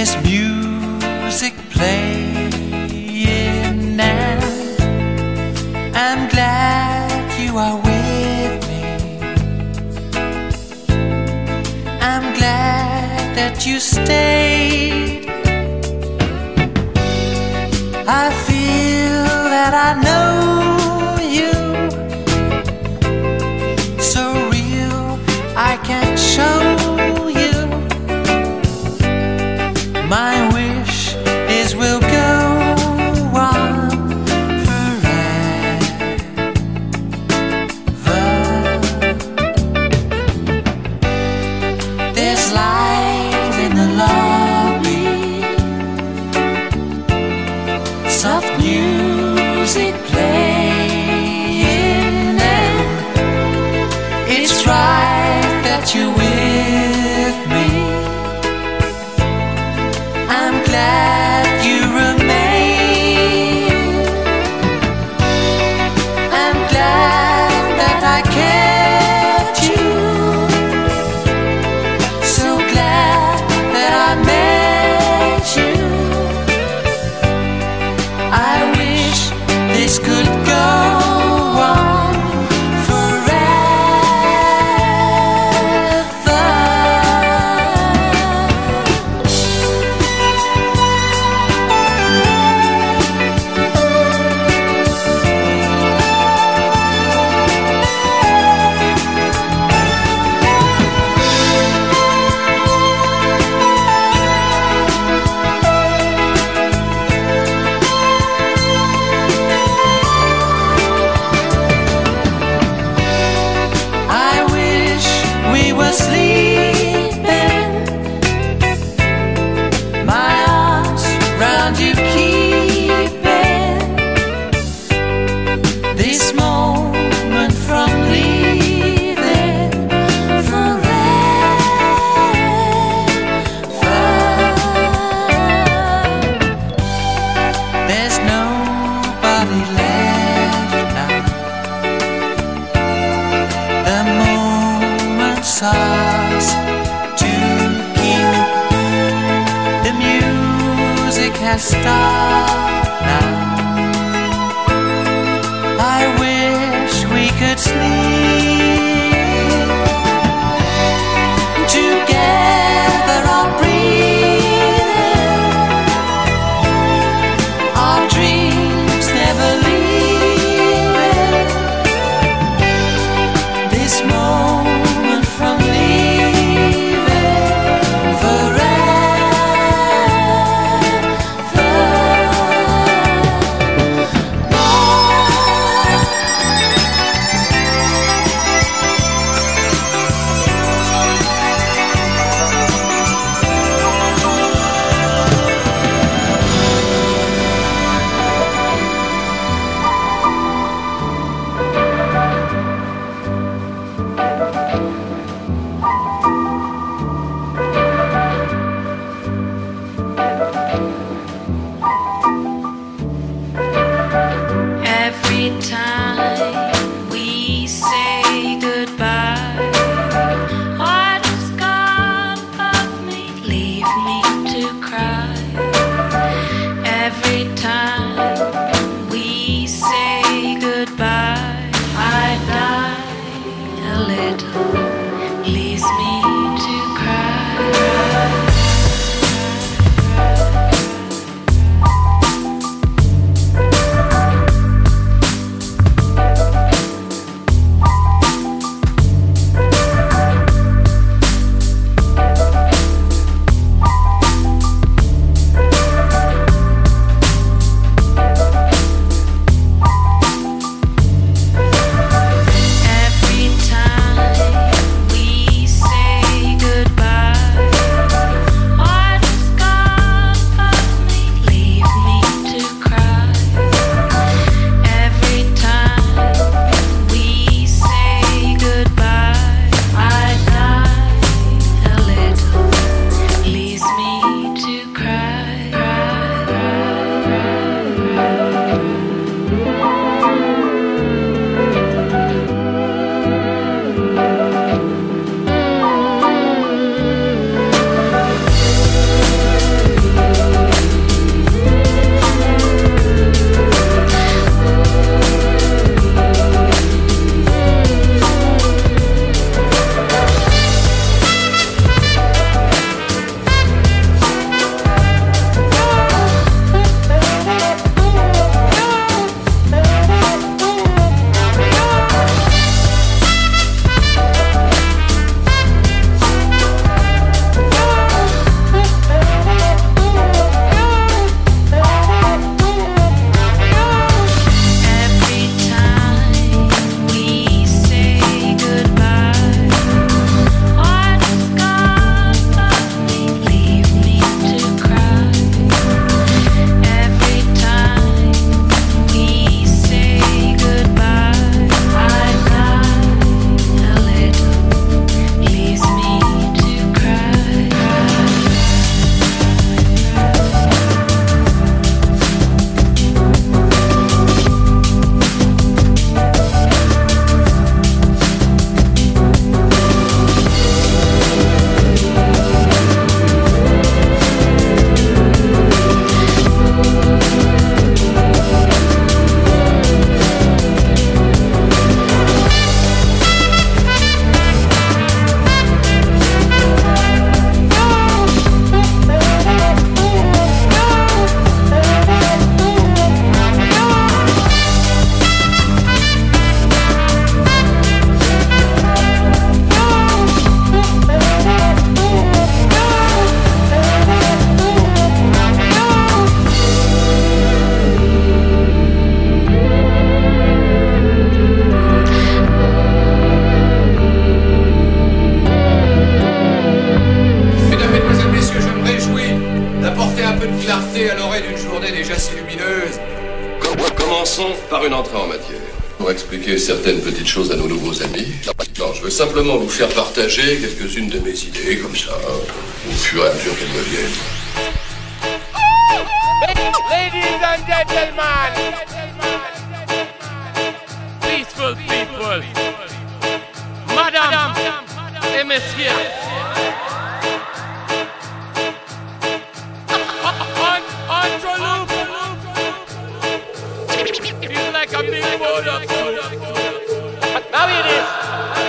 this music playing now. I'm glad you are with me. I'm glad that you stayed. I feel that I know. peu de clarté à l'orée d'une journée déjà si lumineuse. Commençons par une entrée en matière. Pour expliquer certaines petites choses à nos nouveaux amis. Non, je veux simplement vous faire partager quelques-unes de mes idées, comme ça, au fur et à mesure qu'elles me viennent. Ladies and gentlemen, peaceful people, madame et messieurs. Now it.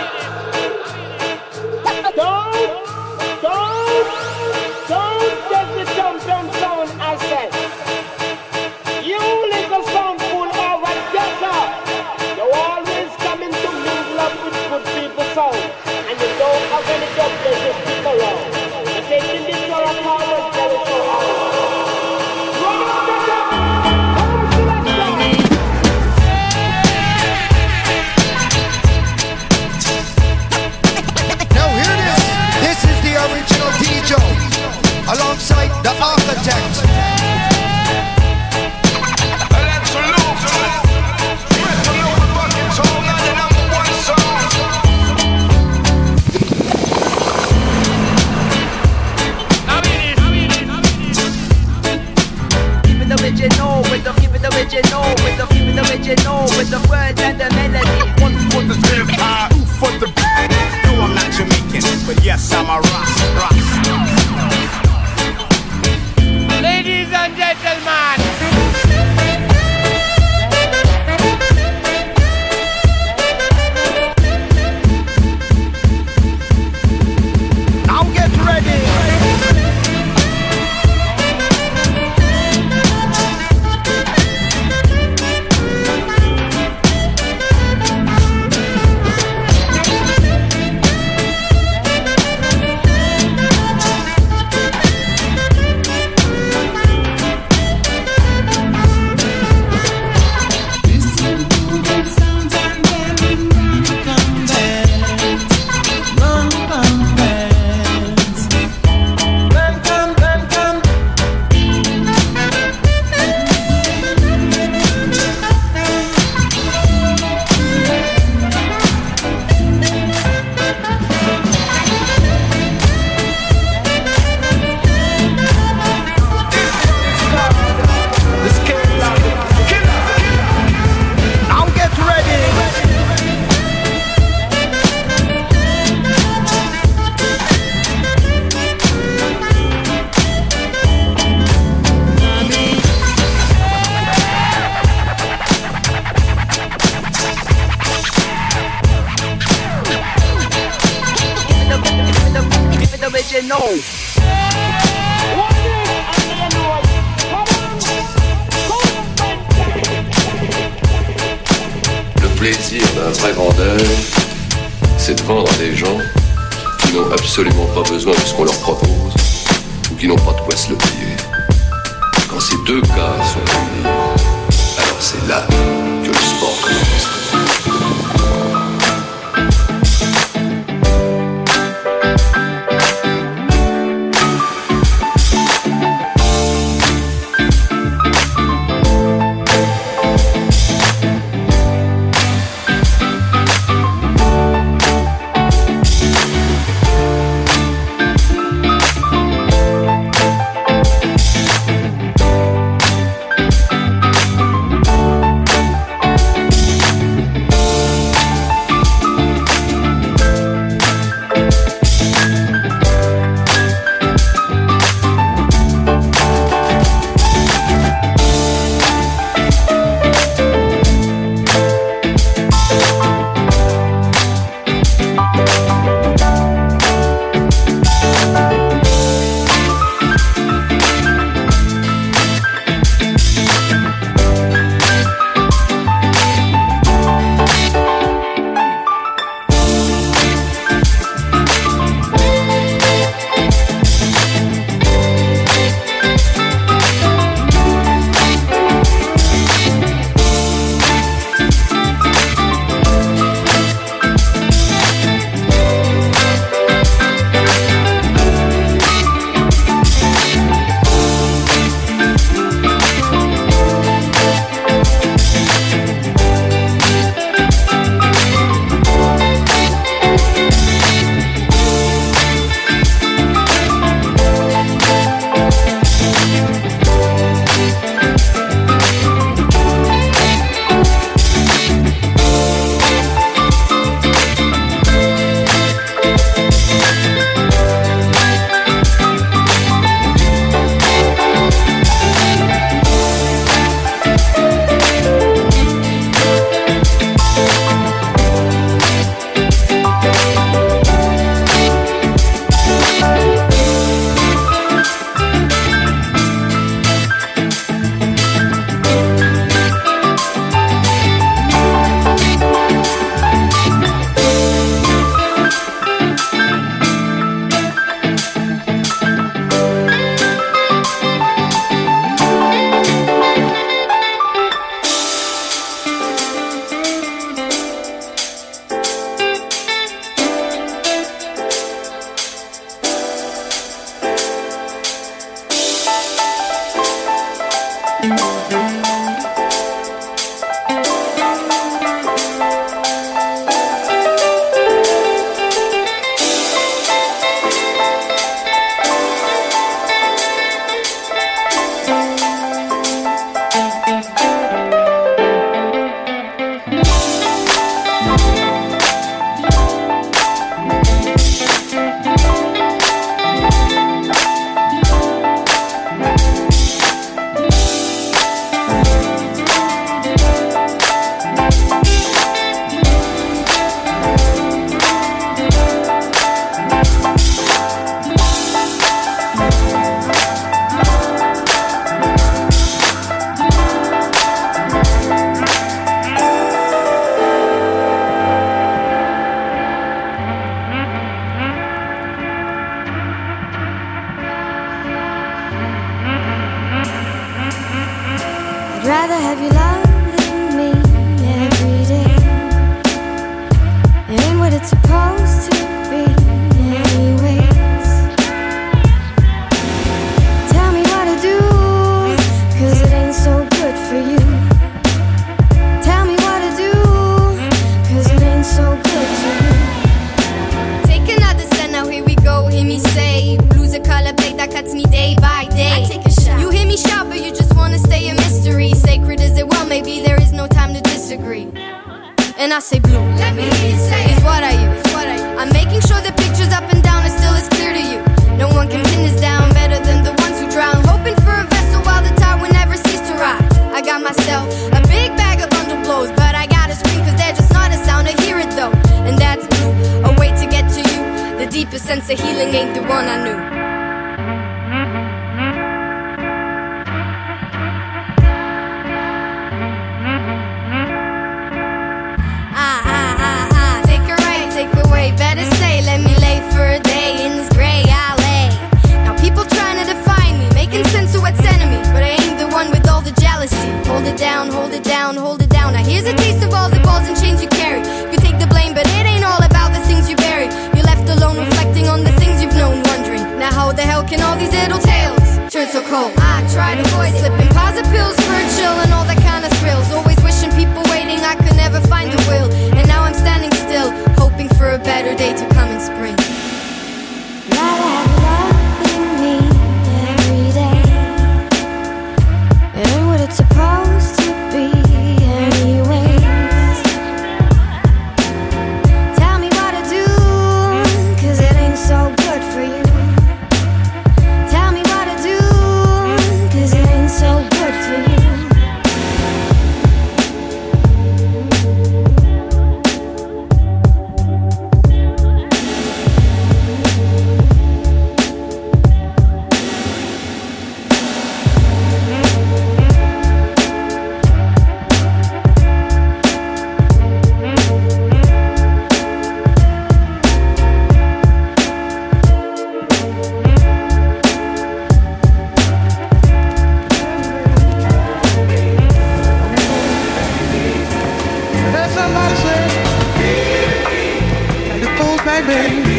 baby.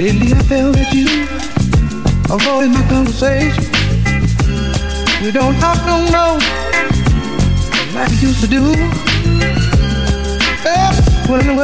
Lately I felt that you avoided my conversation. We don't talk no more like we used to do. What in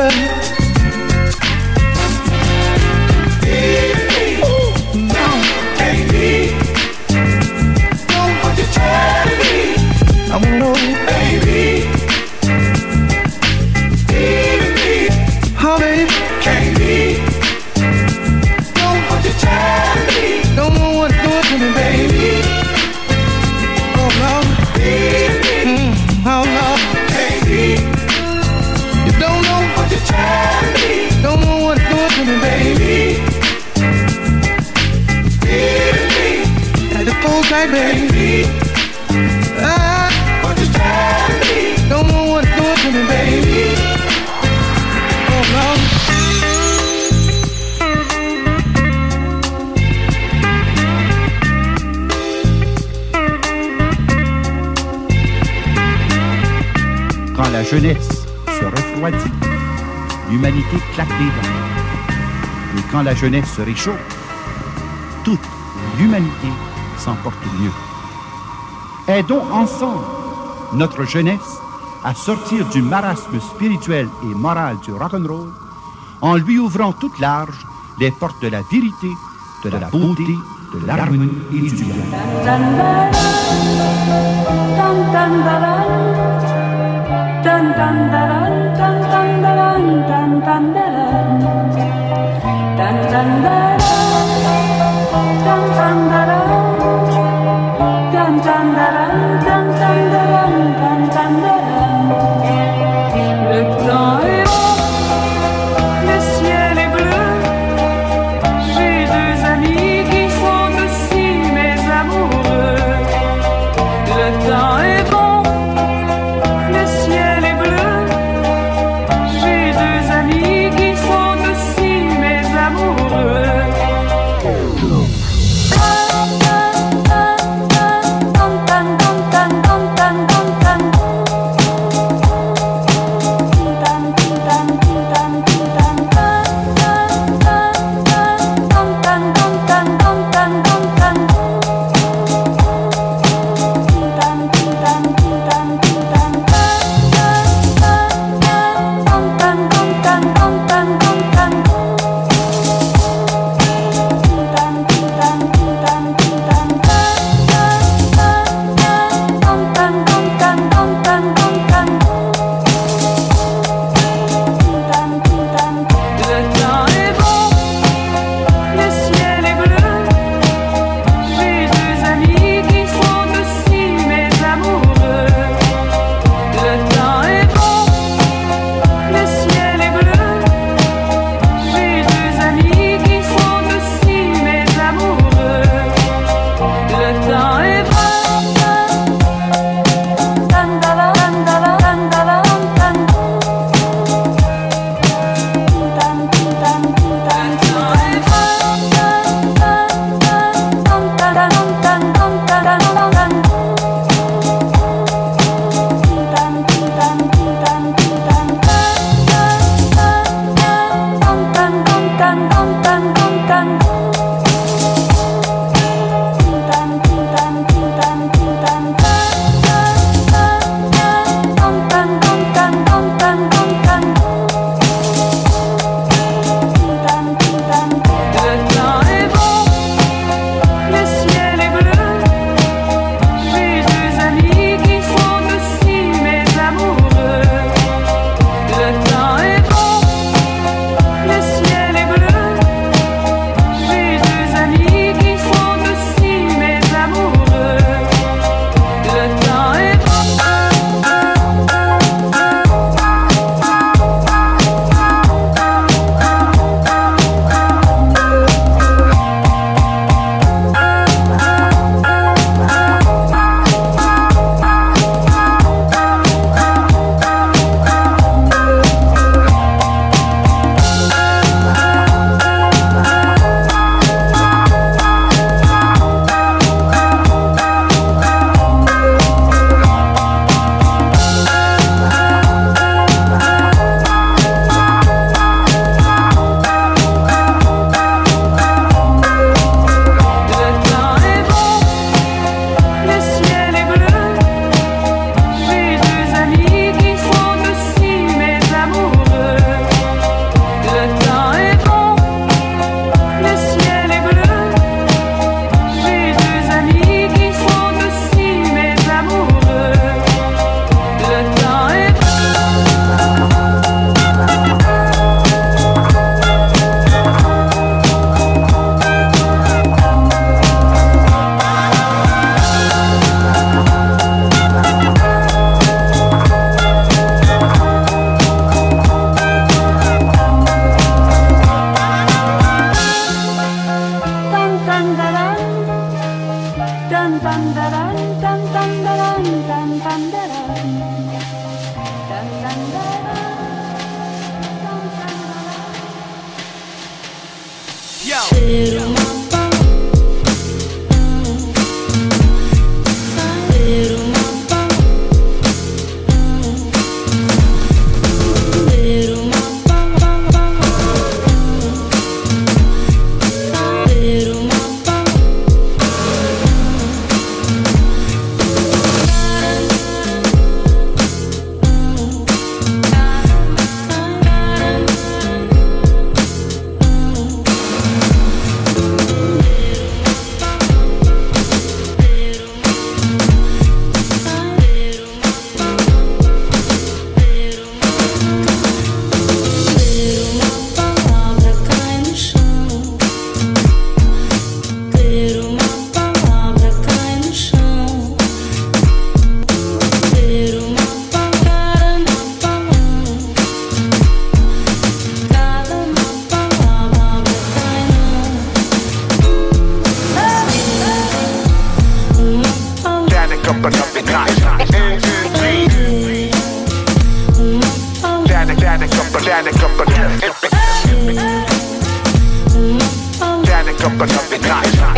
jeunesse se refroidit, l'humanité claque des dents. Et quand la jeunesse se réchauffe, toute l'humanité s'en porte mieux. Aidons ensemble notre jeunesse à sortir du marasme spirituel et moral du rock'n'roll en lui ouvrant toutes larges les portes de la vérité, de la beauté, de l'harmonie et du bien. Le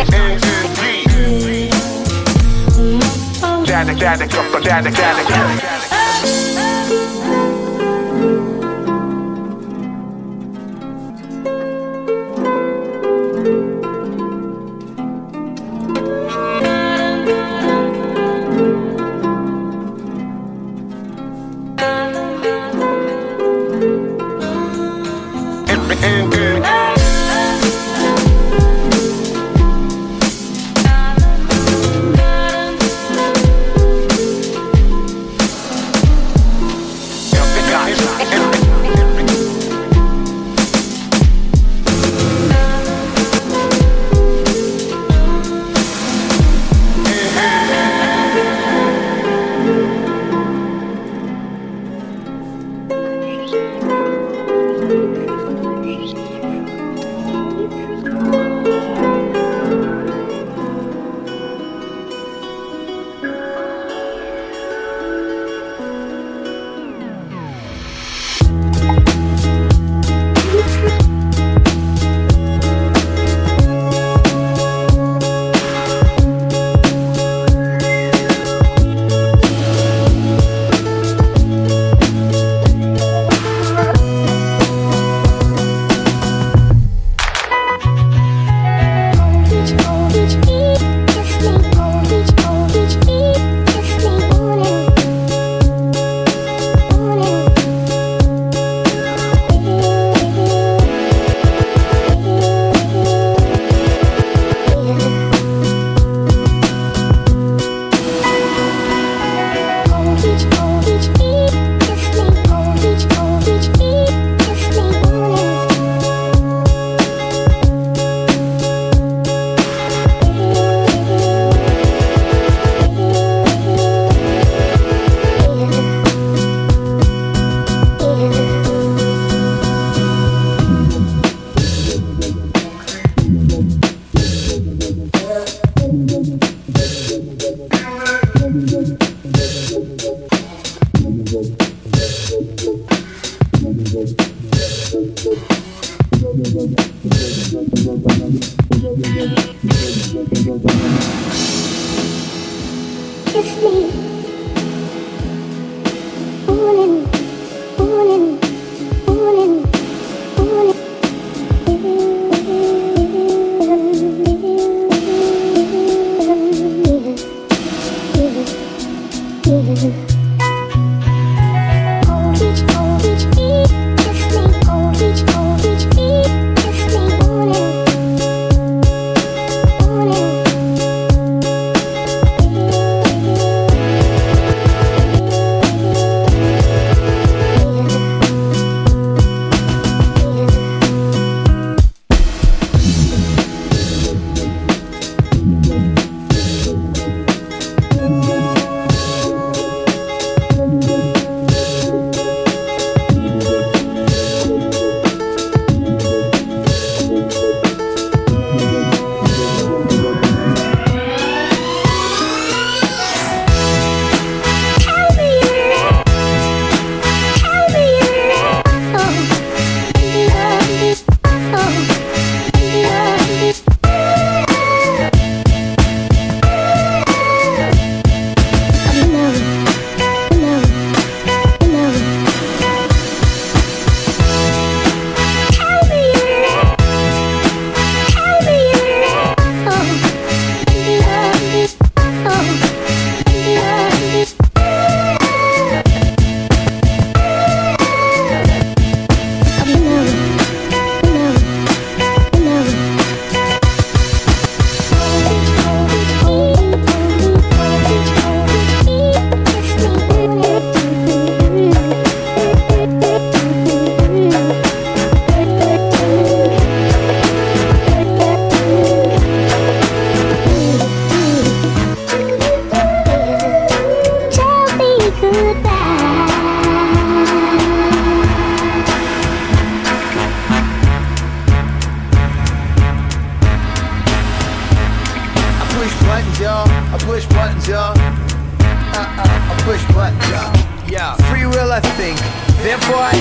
notch. Danica, Danica up, Danica, Kiss me.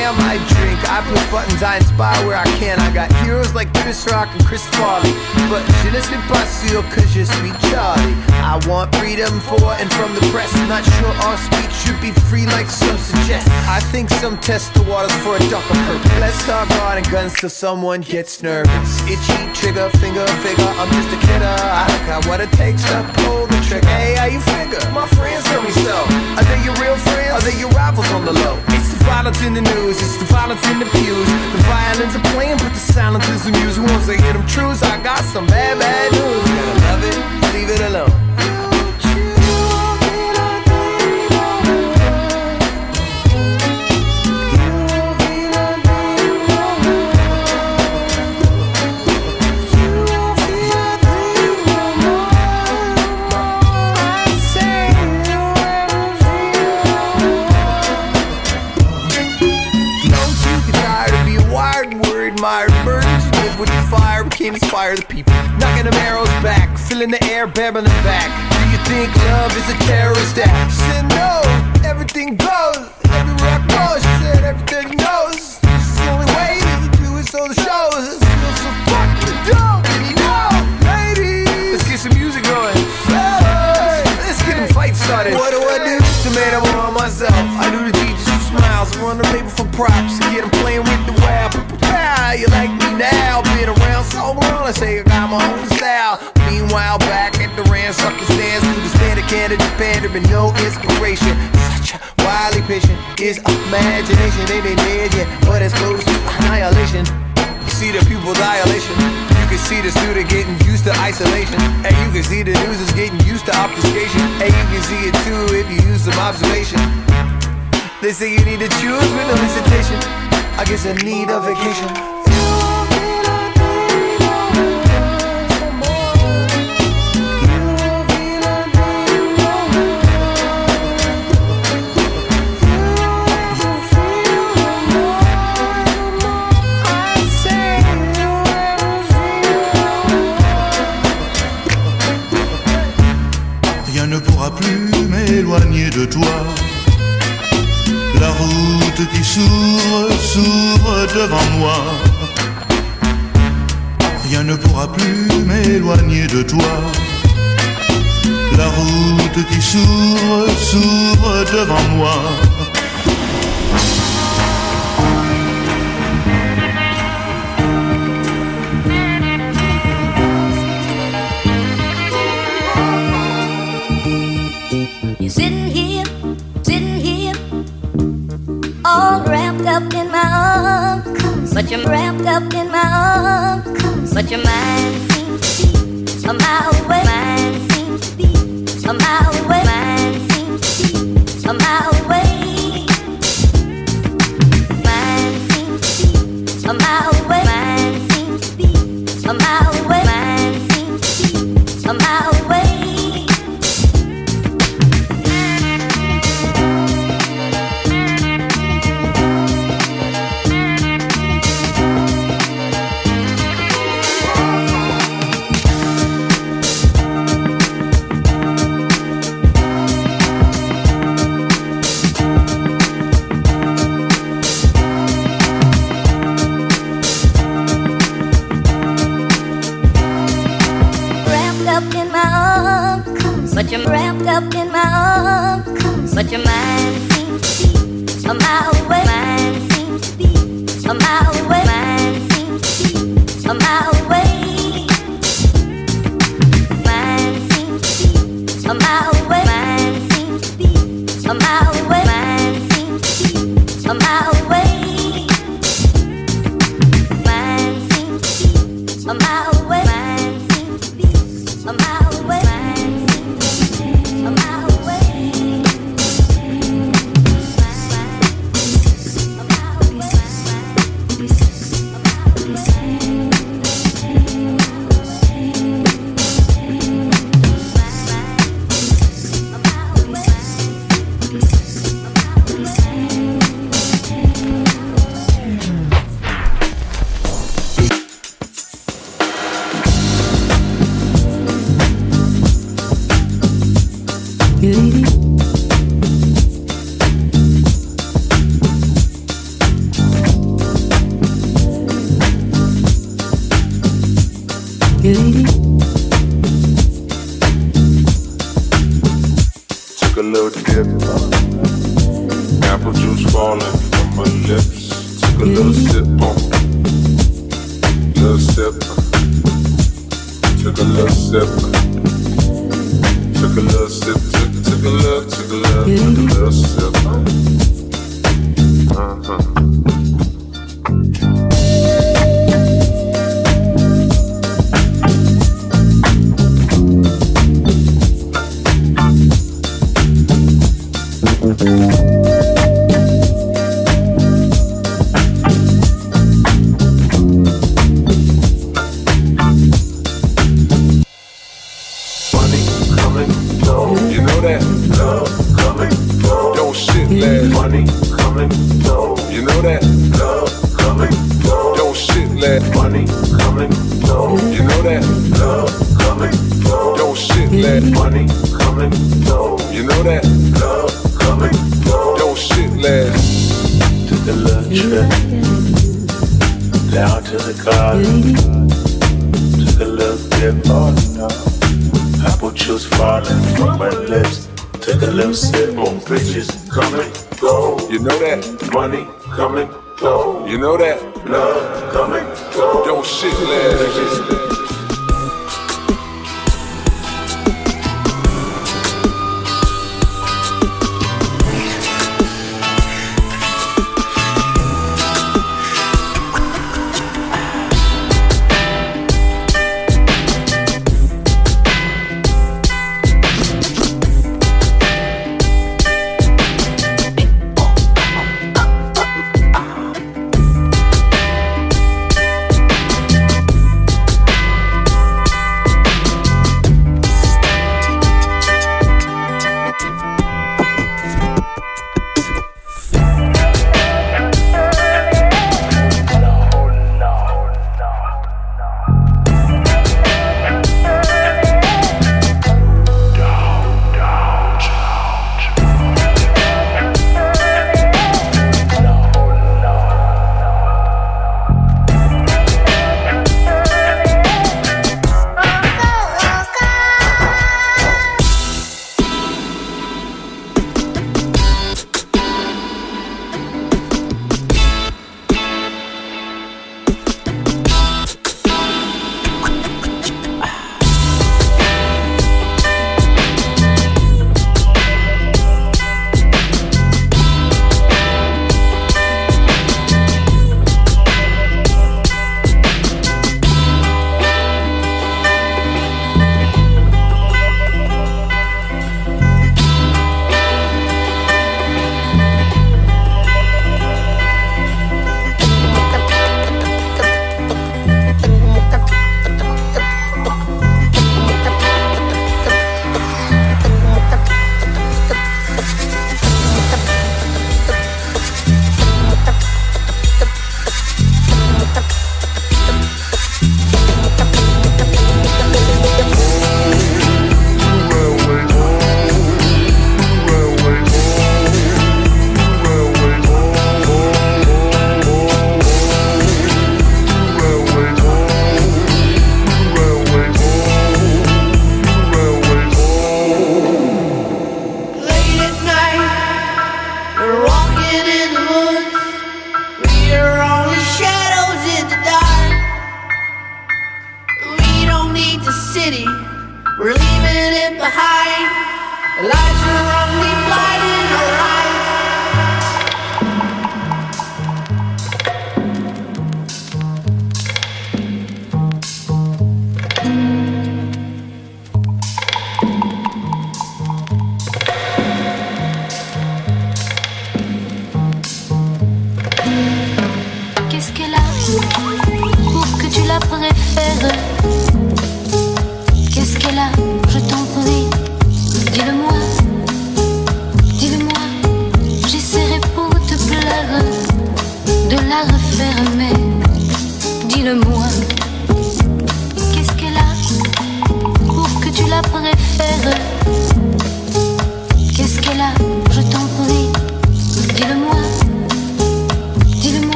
Am, I drink. I push buttons, I inspire where I can. I got heroes like Chris Rock and Chris Farley. But je ne suis pas sûr que je suis Charlie. I want freedom for and from the press. Not sure our speech should be free like some suggest. I think some test the waters for a darker purpose. Let's talk hard and guns till someone gets nervous. Itchy trigger, finger, figure. I'm just a kidder. I got what it takes to pull the trigger. Hey, how you figure? My friends tell me so. Are they your real friends? Are they your rivals on the low? It's violence in the news, it's the violence in the pews. The violins are playing, but the silence is the music. Once they hear them truths, I got some bad, bad news. Gotta love it, leave it alone. The can't inspire the people. Knocking them arrows back, filling the air, babbling back. Do you think love is a terrorist act? She said no, everything goes. Everywhere I go, she said everything knows. Is the only way that you do it, so the shows. This feels so fucking dope, and you know, ladies. Let's get some music going. Fellas, let's get them fights started. What do I do to make them on myself? I do the teachers who smiles, run the label for props, get them playing with the web. Yeah, you like now? Been around so long, I say I got my own style. Meanwhile, back at the ranch, sucker stands through the standard Canada Japan, there been no inspiration. Such a wildly patient is imagination. They ain't dead yet, but it's close to annihilation. You see the pupil dilation. You can see the student getting used to isolation. And you can see the news is getting used to obfuscation. And you can see it too if you use some observation. They say you need to choose with no hesitation. I guess I need a vacation. De toi. La route qui s'ouvre, s'ouvre devant moi. Rien ne pourra plus m'éloigner de toi. La route qui s'ouvre, s'ouvre devant moi. Up in my arms. But you're wrapped up in my arms. But your mind seems to be a mile away. Mind seems to be a mile away. lady.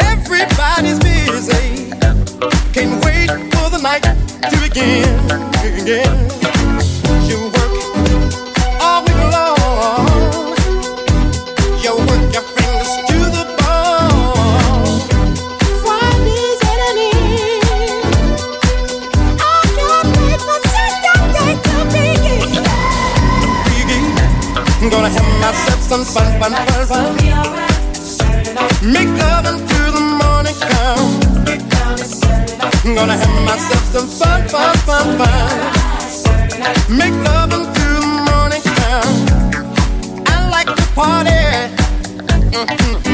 Everybody's busy. Can't wait for the night to begin. Fun, fun, fun, fun, fun. Make love until the morning comes. Gonna have myself some fun, fun, fun, fun. Make love until the morning comes. I like to party. Mm-hmm.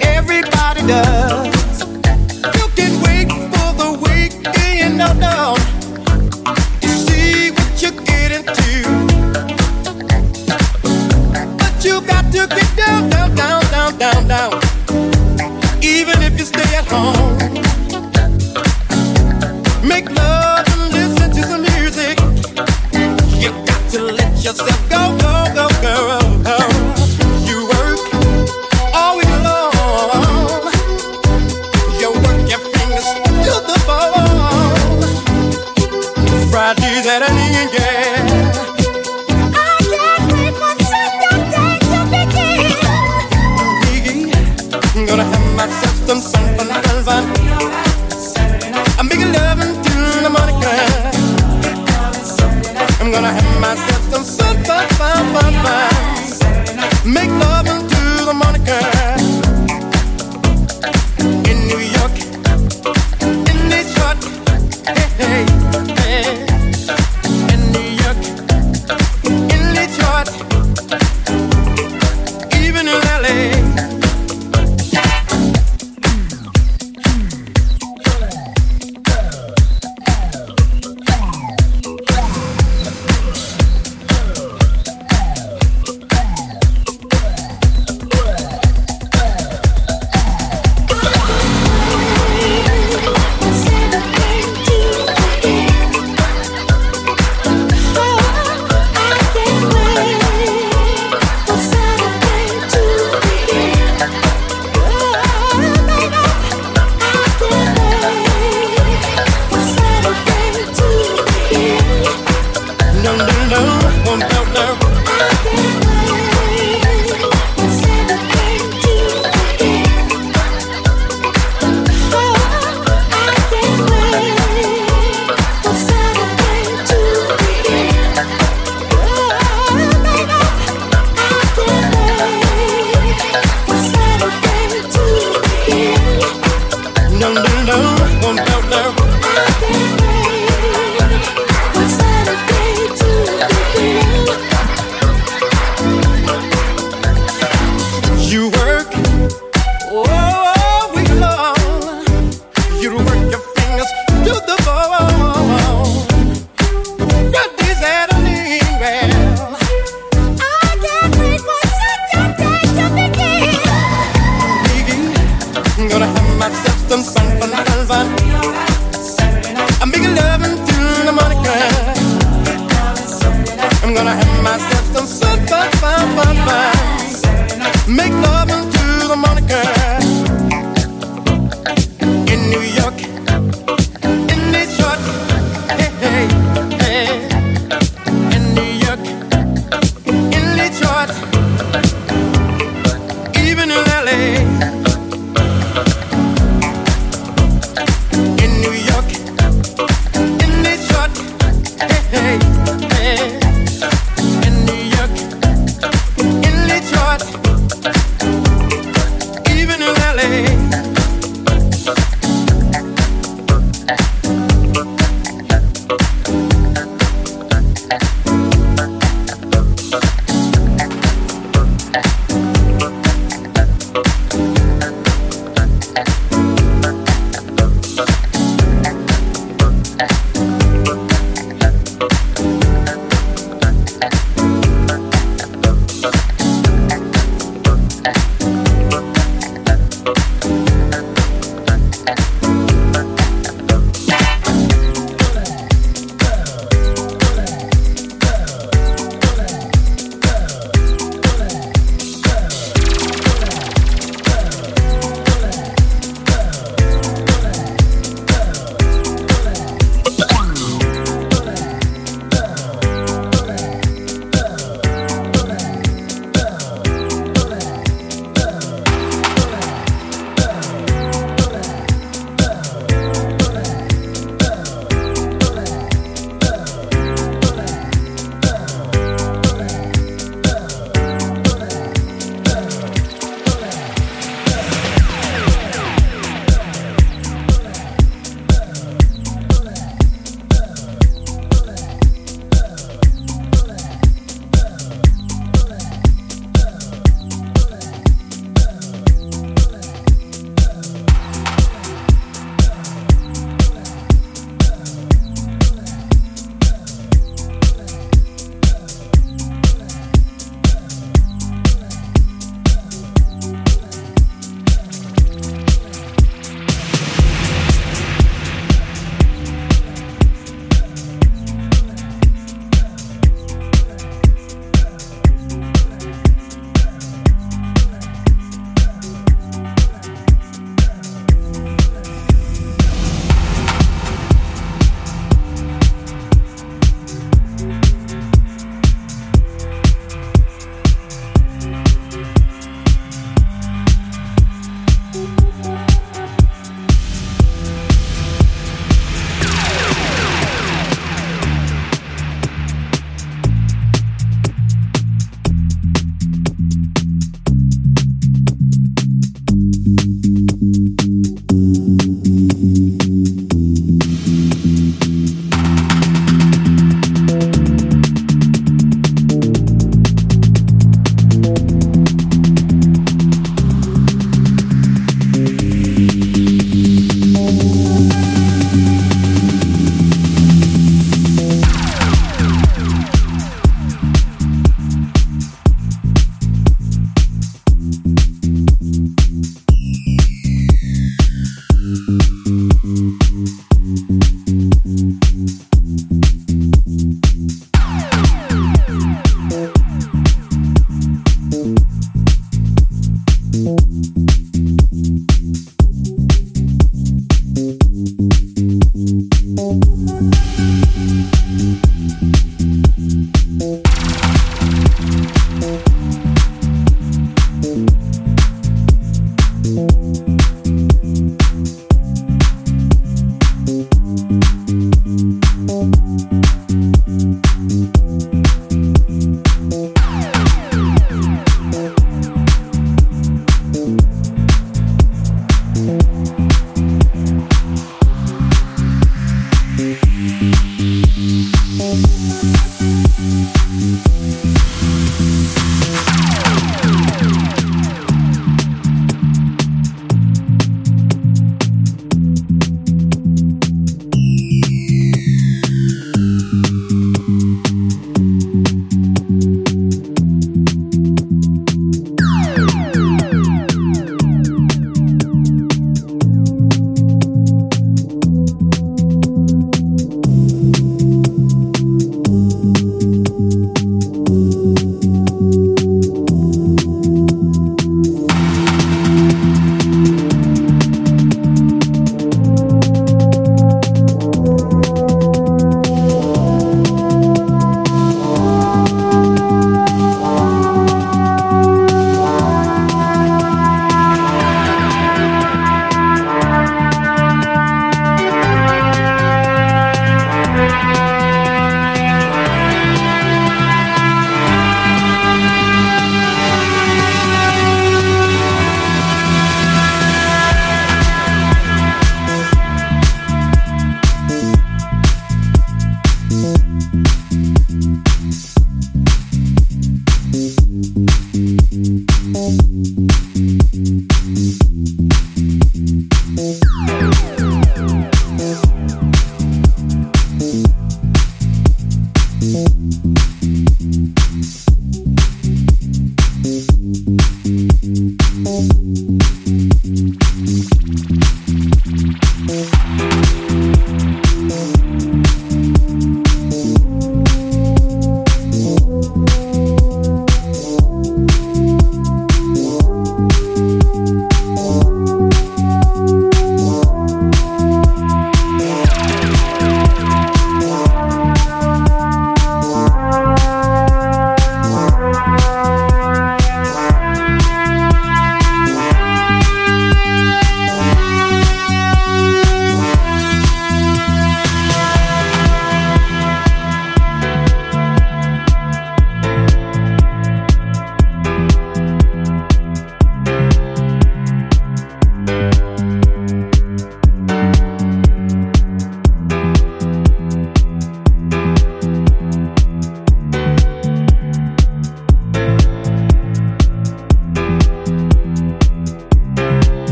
Everybody does.